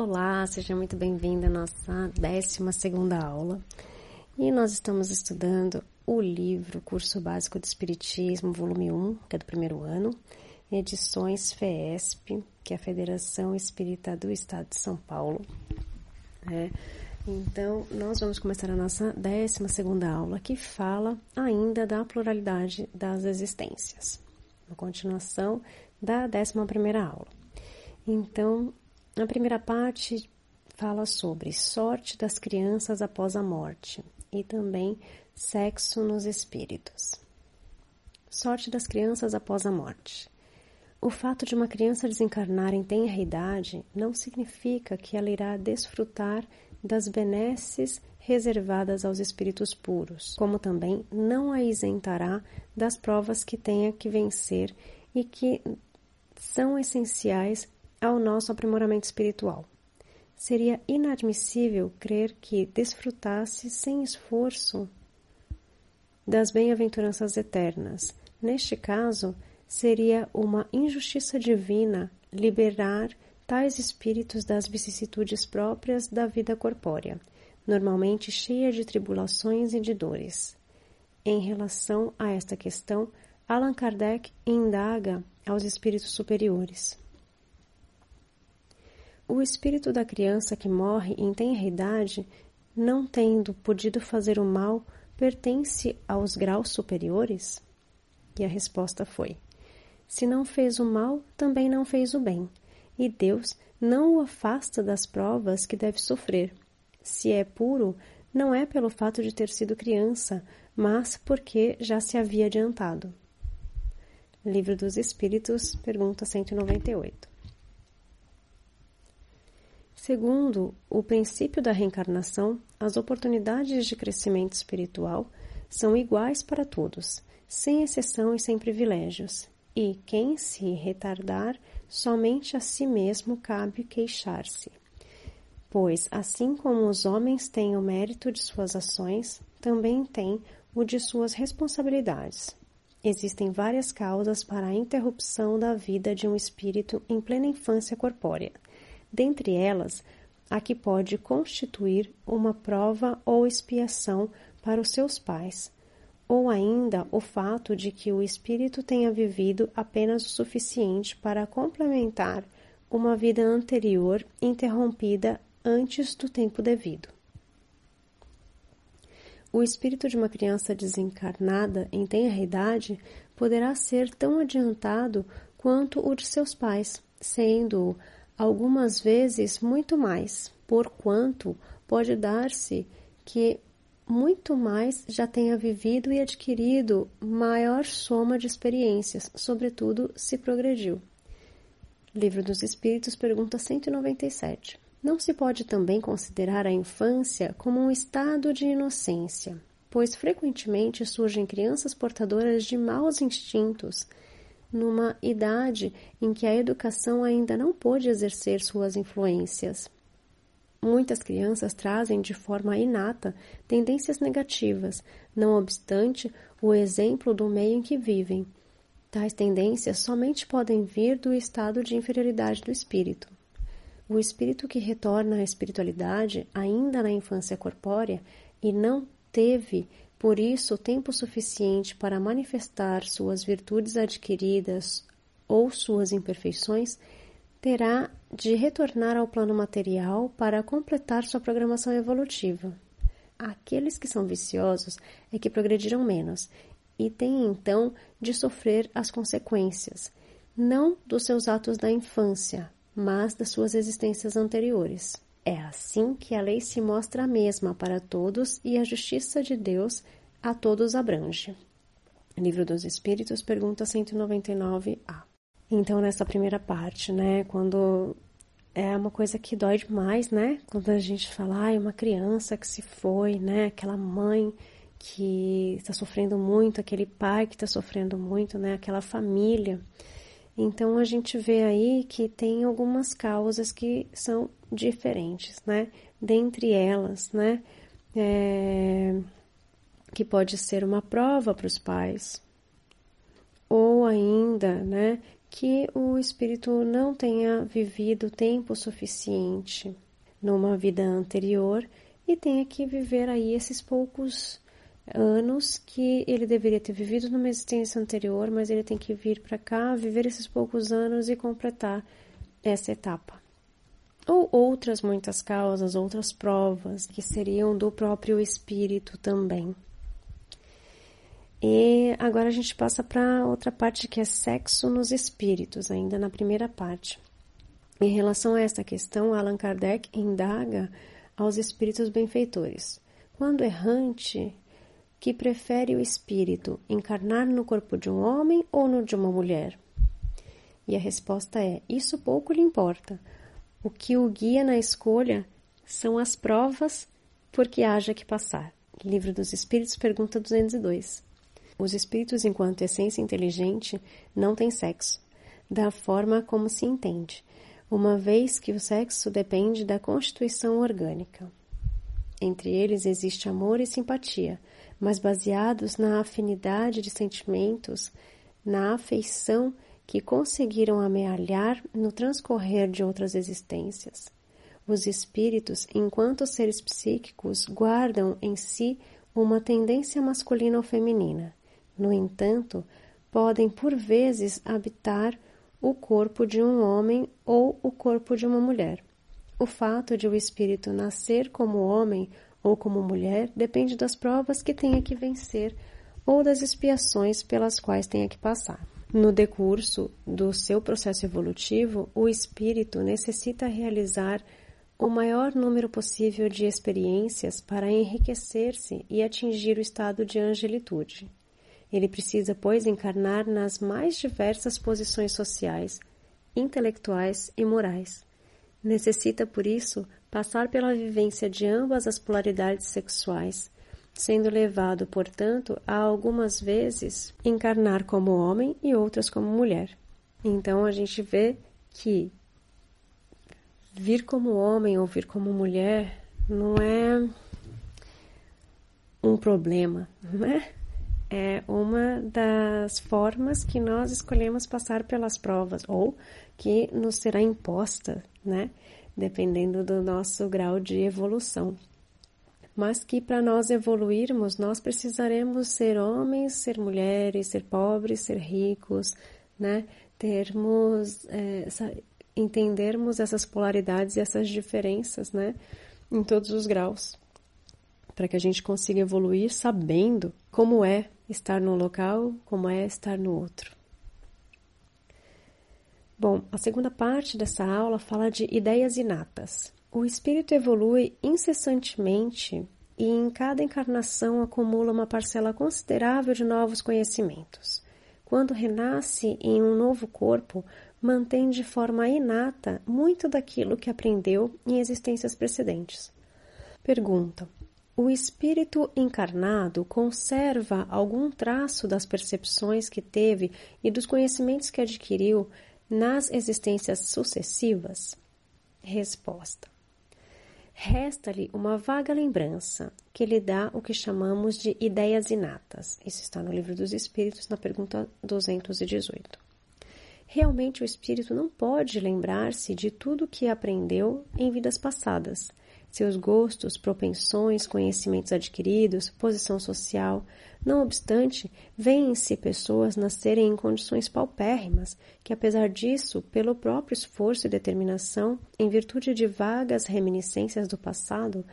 Olá, seja muito bem-vindo à nossa 12 aula. E nós estamos estudando o livro Curso Básico de Espiritismo, volume 1, que é do primeiro ano, edições FESP, que é a Federação Espírita do Estado de São Paulo. É. Então, nós vamos começar a nossa 12 aula, que fala ainda da pluralidade das existências. Uma continuação da 11 aula. Então, a primeira parte fala sobre sorte das crianças após a morte e também sexo nos espíritos. Sorte das crianças após a morte. O fato de uma criança desencarnar em tenra idade não significa que ela irá desfrutar das benesses reservadas aos espíritos puros, como também não a isentará das provas que tenha que vencer e que são essenciais ao nosso aprimoramento espiritual. Seria inadmissível crer que desfrutasse sem esforço das bem-aventuranças eternas. Neste caso, seria uma injustiça divina liberar tais espíritos das vicissitudes próprias da vida corpórea, normalmente cheia de tribulações e de dores. Em relação a esta questão, Allan Kardec indaga aos espíritos superiores. O espírito da criança que morre em tenra idade, não tendo podido fazer o mal, pertence aos graus superiores? E a resposta foi: Se não fez o mal, também não fez o bem, e Deus não o afasta das provas que deve sofrer. Se é puro, não é pelo fato de ter sido criança, mas porque já se havia adiantado. Livro dos Espíritos, pergunta 198. Segundo o princípio da reencarnação, as oportunidades de crescimento espiritual são iguais para todos, sem exceção e sem privilégios, e quem se retardar, somente a si mesmo cabe queixar-se. Pois, assim como os homens têm o mérito de suas ações, também têm o de suas responsabilidades. Existem várias causas para a interrupção da vida de um espírito em plena infância corpórea dentre elas a que pode constituir uma prova ou expiação para os seus pais, ou ainda o fato de que o espírito tenha vivido apenas o suficiente para complementar uma vida anterior interrompida antes do tempo devido. O espírito de uma criança desencarnada em tenra idade poderá ser tão adiantado quanto o de seus pais, sendo algumas vezes muito mais, porquanto pode dar-se que muito mais já tenha vivido e adquirido maior soma de experiências, sobretudo se progrediu. Livro dos Espíritos, pergunta 197. Não se pode também considerar a infância como um estado de inocência, pois frequentemente surgem crianças portadoras de maus instintos numa idade em que a educação ainda não pôde exercer suas influências. Muitas crianças trazem de forma inata tendências negativas, não obstante o exemplo do meio em que vivem. Tais tendências somente podem vir do estado de inferioridade do espírito. O espírito que retorna à espiritualidade ainda na infância corpórea e não teve por isso, tempo suficiente para manifestar suas virtudes adquiridas ou suas imperfeições, terá de retornar ao plano material para completar sua programação evolutiva. Aqueles que são viciosos é que progrediram menos e têm então de sofrer as consequências, não dos seus atos da infância, mas das suas existências anteriores. É assim que a lei se mostra a mesma para todos e a justiça de Deus a todos abrange. Livro dos Espíritos, pergunta 199a. Então, nessa primeira parte, né, quando é uma coisa que dói demais, né? Quando a gente fala, ah, uma criança que se foi, né? Aquela mãe que está sofrendo muito, aquele pai que está sofrendo muito, né? Aquela família. Então a gente vê aí que tem algumas causas que são diferentes, né? Dentre elas, né? É, que pode ser uma prova para os pais, ou ainda, né? que o espírito não tenha vivido tempo suficiente numa vida anterior e tenha que viver aí esses poucos anos que ele deveria ter vivido numa existência anterior, mas ele tem que vir para cá, viver esses poucos anos e completar essa etapa. Ou outras muitas causas, outras provas que seriam do próprio espírito também. E agora a gente passa para outra parte que é sexo nos espíritos, ainda na primeira parte. Em relação a esta questão, Allan Kardec indaga aos espíritos benfeitores. Quando errante, que prefere o espírito encarnar no corpo de um homem ou no de uma mulher? E a resposta é: isso pouco lhe importa. O que o guia na escolha são as provas por que haja que passar. Livro dos Espíritos, pergunta 202. Os espíritos, enquanto essência inteligente, não têm sexo, da forma como se entende, uma vez que o sexo depende da constituição orgânica. Entre eles existe amor e simpatia, mas baseados na afinidade de sentimentos, na afeição que conseguiram amealhar no transcorrer de outras existências. Os espíritos, enquanto seres psíquicos, guardam em si uma tendência masculina ou feminina, no entanto, podem por vezes habitar o corpo de um homem ou o corpo de uma mulher. O fato de o espírito nascer como homem ou como mulher depende das provas que tenha que vencer ou das expiações pelas quais tenha que passar. No decurso do seu processo evolutivo, o espírito necessita realizar o maior número possível de experiências para enriquecer-se e atingir o estado de angelitude. Ele precisa, pois, encarnar nas mais diversas posições sociais, intelectuais e morais. Necessita, por isso, passar pela vivência de ambas as polaridades sexuais, sendo levado, portanto, a algumas vezes encarnar como homem e outras como mulher. Então a gente vê que vir como homem ou vir como mulher não é um problema, né? É uma das formas que nós escolhemos passar pelas provas ou que nos será imposta, né? Dependendo do nosso grau de evolução. Mas que para nós evoluirmos, nós precisaremos ser homens, ser mulheres, ser pobres, ser ricos, né? Termos, é, essa, entendermos essas polaridades e essas diferenças, né? Em todos os graus. Para que a gente consiga evoluir sabendo como é estar num local como é estar no outro. Bom, a segunda parte dessa aula fala de ideias inatas. O espírito evolui incessantemente e em cada encarnação acumula uma parcela considerável de novos conhecimentos. Quando renasce em um novo corpo, mantém de forma inata muito daquilo que aprendeu em existências precedentes. Pergunta: o espírito encarnado conserva algum traço das percepções que teve e dos conhecimentos que adquiriu nas existências sucessivas? Resposta: Resta-lhe uma vaga lembrança que lhe dá o que chamamos de ideias inatas. Isso está no Livro dos Espíritos, na pergunta 218. Realmente, o espírito não pode lembrar-se de tudo o que aprendeu em vidas passadas seus gostos, propensões, conhecimentos adquiridos, posição social. Não obstante, vêem-se pessoas nascerem em condições paupérrimas, que apesar disso, pelo próprio esforço e determinação, em virtude de vagas reminiscências do passado,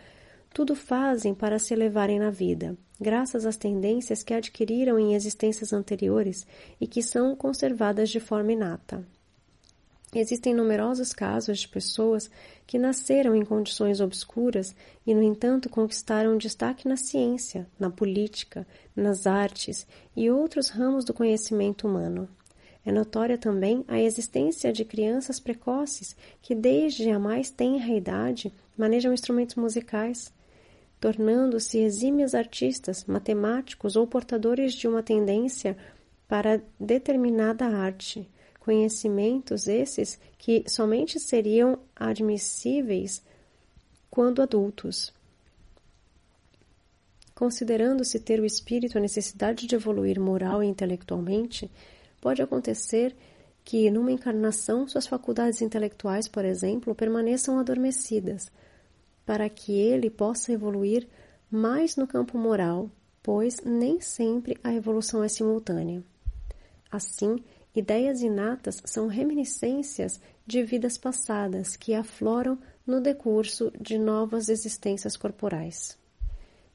tudo fazem para se elevarem na vida, graças às tendências que adquiriram em existências anteriores e que são conservadas de forma inata. Existem numerosos casos de pessoas que nasceram em condições obscuras e, no entanto, conquistaram destaque na ciência, na política, nas artes e outros ramos do conhecimento humano. É notória também a existência de crianças precoces que, desde a mais tenra idade, manejam instrumentos musicais, tornando-se exímios artistas, matemáticos ou portadores de uma tendência para determinada arte Conhecimentos esses que somente seriam admissíveis quando adultos. Considerando-se ter o espírito a necessidade de evoluir moral e intelectualmente, pode acontecer que numa encarnação suas faculdades intelectuais, por exemplo, permaneçam adormecidas, para que ele possa evoluir mais no campo moral, pois nem sempre a evolução é simultânea. Assim, ideias inatas são reminiscências de vidas passadas que afloram no decurso de novas existências corporais.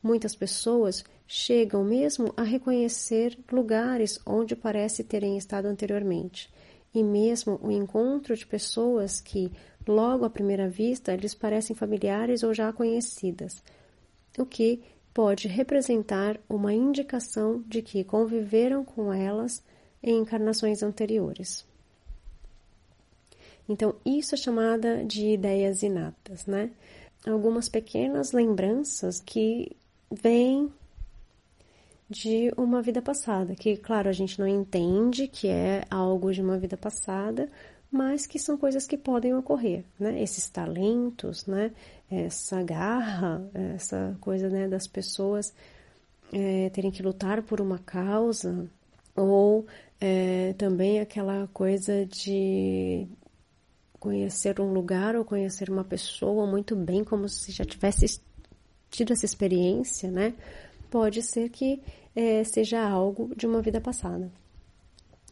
Muitas pessoas chegam mesmo a reconhecer lugares onde parece terem estado anteriormente, e mesmo o encontro de pessoas que, logo à primeira vista, lhes parecem familiares ou já conhecidas, o que pode representar uma indicação de que conviveram com elas em encarnações anteriores. Então, isso é chamada de ideias inatas, né? Algumas pequenas lembranças que vêm de uma vida passada, que, claro, a gente não entende que é algo de uma vida passada, mas que são coisas que podem ocorrer, né? Esses talentos, né? Essa garra, essa coisa, né, das pessoas é, terem que lutar por uma causa, ou é, também aquela coisa de conhecer um lugar ou conhecer uma pessoa muito bem, como se já tivesse tido essa experiência, né? Pode ser que é, seja algo de uma vida passada.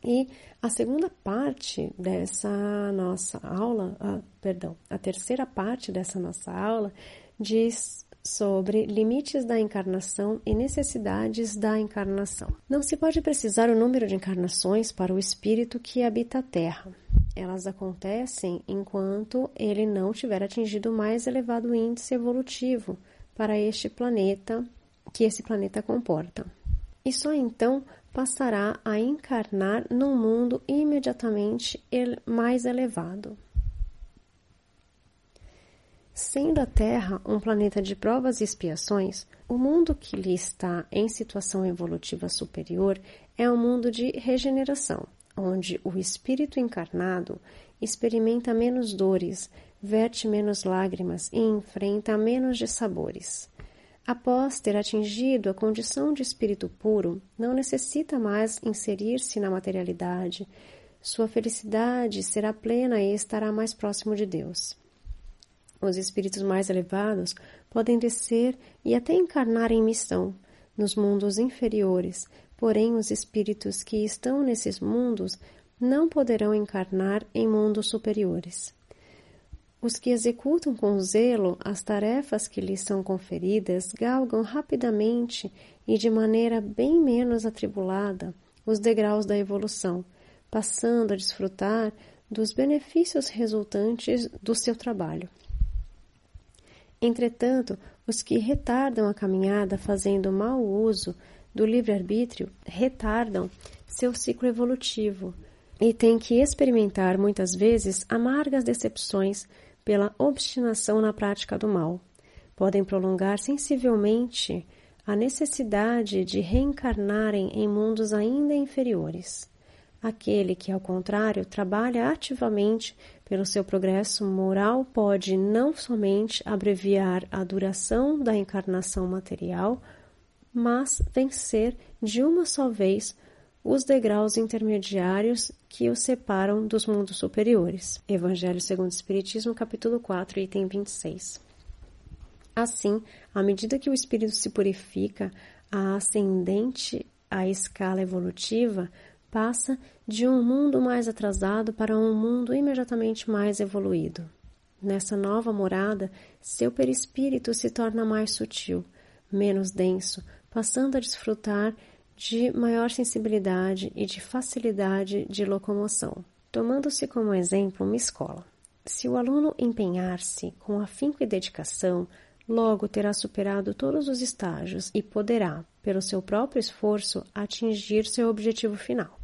E a segunda parte dessa nossa aula, ah, perdão, a terceira parte dessa nossa aula diz sobre limites da encarnação e necessidades da encarnação. Não se pode precisar o número de encarnações para o espírito que habita a Terra. Elas acontecem enquanto ele não tiver atingido o mais elevado índice evolutivo para este planeta que esse planeta comporta. E só então passará a encarnar num mundo imediatamente mais elevado. Sendo a Terra um planeta de provas e expiações, o mundo que lhe está em situação evolutiva superior é um mundo de regeneração, onde o espírito encarnado experimenta menos dores, verte menos lágrimas e enfrenta menos dissabores. Após ter atingido a condição de espírito puro, não necessita mais inserir-se na materialidade. Sua felicidade será plena e estará mais próximo de Deus. Os espíritos mais elevados podem descer e até encarnar em missão nos mundos inferiores, porém os espíritos que estão nesses mundos não poderão encarnar em mundos superiores. Os que executam com zelo as tarefas que lhes são conferidas galgam rapidamente e de maneira bem menos atribulada os degraus da evolução, passando a desfrutar dos benefícios resultantes do seu trabalho. Entretanto, os que retardam a caminhada fazendo mau uso do livre-arbítrio retardam seu ciclo evolutivo e têm que experimentar muitas vezes amargas decepções pela obstinação na prática do mal. Podem prolongar sensivelmente a necessidade de reencarnarem em mundos ainda inferiores. Aquele que, ao contrário, trabalha ativamente pelo seu progresso moral pode não somente abreviar a duração da encarnação material, mas vencer de uma só vez os degraus intermediários que os separam dos mundos superiores. Evangelho segundo o Espiritismo, capítulo 4, item 26. Assim, à medida que o espírito se purifica, a ascendente à escala evolutiva passa de um mundo mais atrasado para um mundo imediatamente mais evoluído. Nessa nova morada, seu perispírito se torna mais sutil, menos denso, passando a desfrutar de maior sensibilidade e de facilidade de locomoção. Tomando-se como exemplo uma escola. Se o aluno empenhar-se com afinco e dedicação, logo terá superado todos os estágios e poderá, pelo seu próprio esforço, atingir seu objetivo final.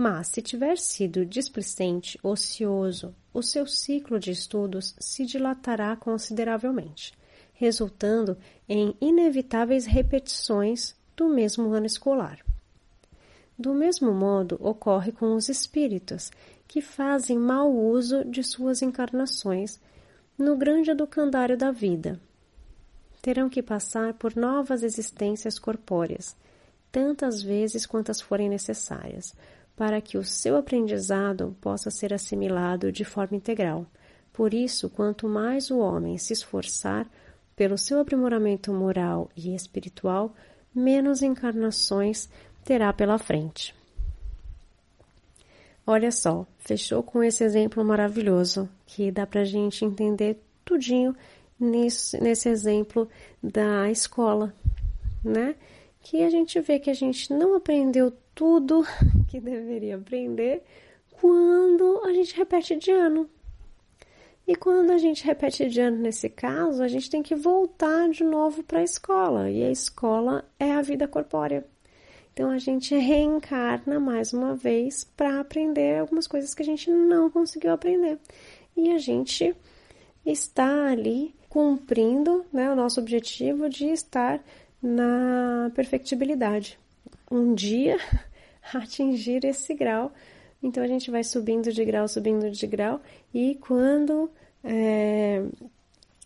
Mas, se tiver sido displicente, ocioso, o seu ciclo de estudos se dilatará consideravelmente, resultando em inevitáveis repetições do mesmo ano escolar. Do mesmo modo ocorre com os espíritos, que fazem mau uso de suas encarnações no grande educandário da vida. Terão que passar por novas existências corpóreas, tantas vezes quantas forem necessárias, para que o seu aprendizado possa ser assimilado de forma integral. Por isso, quanto mais o homem se esforçar pelo seu aprimoramento moral e espiritual, menos encarnações terá pela frente. Olha só, fechou com esse exemplo maravilhoso que dá para a gente entender tudinho nesse, nesse exemplo da escola, né? Que a gente vê que a gente não aprendeu tudo que deveria aprender quando a gente repete de ano. E quando a gente repete de ano nesse caso, a gente tem que voltar de novo para a escola. E a escola é a vida corpórea. Então a gente reencarna mais uma vez para aprender algumas coisas que a gente não conseguiu aprender. E a gente está ali cumprindo né, o nosso objetivo de estar na perfectibilidade. Um dia atingir esse grau. Então a gente vai subindo de grau, subindo de grau, e quando é,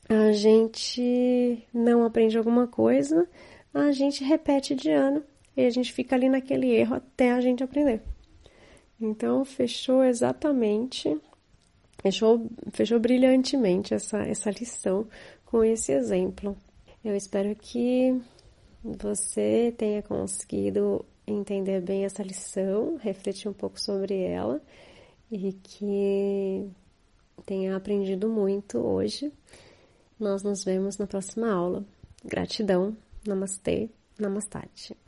a gente não aprende alguma coisa, a gente repete de ano e a gente fica ali naquele erro até a gente aprender. Então fechou exatamente, fechou, fechou brilhantemente essa, essa lição com esse exemplo. Eu espero que você tenha conseguido entender bem essa lição, refletir um pouco sobre ela e que tenha aprendido muito hoje. Nós nos vemos na próxima aula. Gratidão. Namastê. Namastate.